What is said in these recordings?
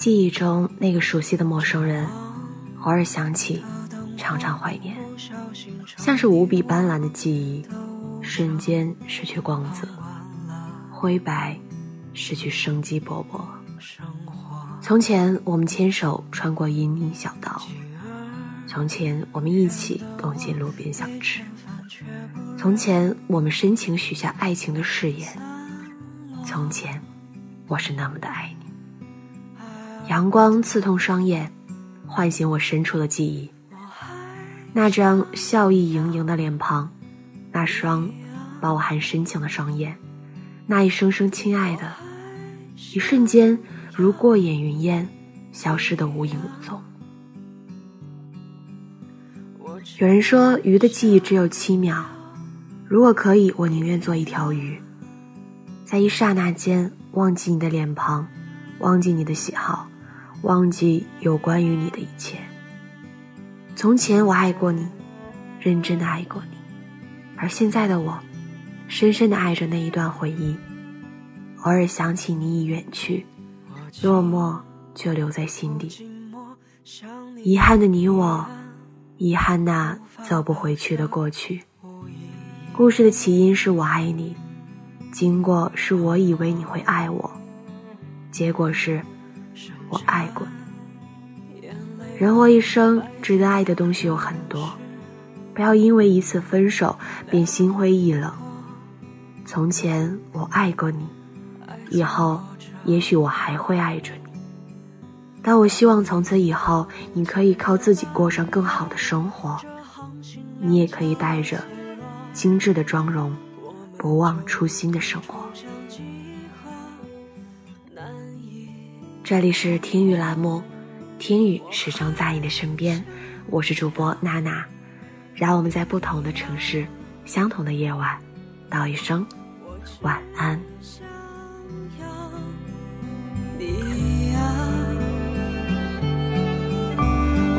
记忆中那个熟悉的陌生人，偶尔想起，常常怀念，像是无比斑斓的记忆，瞬间失去光泽，灰白，失去生机勃勃。从前我们牵手穿过阴影小道，从前我们一起共进路边小吃，从前我们深情许下爱情的誓言，从前我是那么的爱你。阳光刺痛双眼，唤醒我深处的记忆。那张笑意盈盈的脸庞，那双饱含深情的双眼，那一声声亲爱的，一瞬间如过眼云烟，消失的无影无踪。有人说，鱼的记忆只有七秒。如果可以，我宁愿做一条鱼，在一刹那间忘记你的脸庞，忘记你的喜好。忘记有关于你的一切。从前我爱过你，认真的爱过你，而现在的我，深深的爱着那一段回忆。偶尔想起你已远去，落寞就留在心底。遗憾的你我，遗憾那走不回去的过去。故事的起因是我爱你，经过是我以为你会爱我，结果是。我爱过你。人活一生，值得爱的东西有很多，不要因为一次分手便心灰意冷。从前我爱过你，以后也许我还会爱着你。但我希望从此以后，你可以靠自己过上更好的生活，你也可以带着精致的妆容，不忘初心的生活。这里是听雨栏目，听雨始终在你的身边，我是主播娜娜，让我们在不同的城市，相同的夜晚，道一声晚安。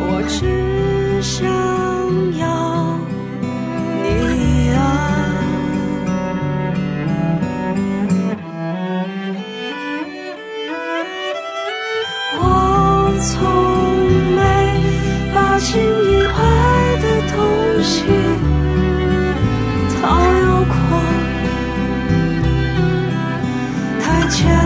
我只从没把情以外的东西讨要过，太浅。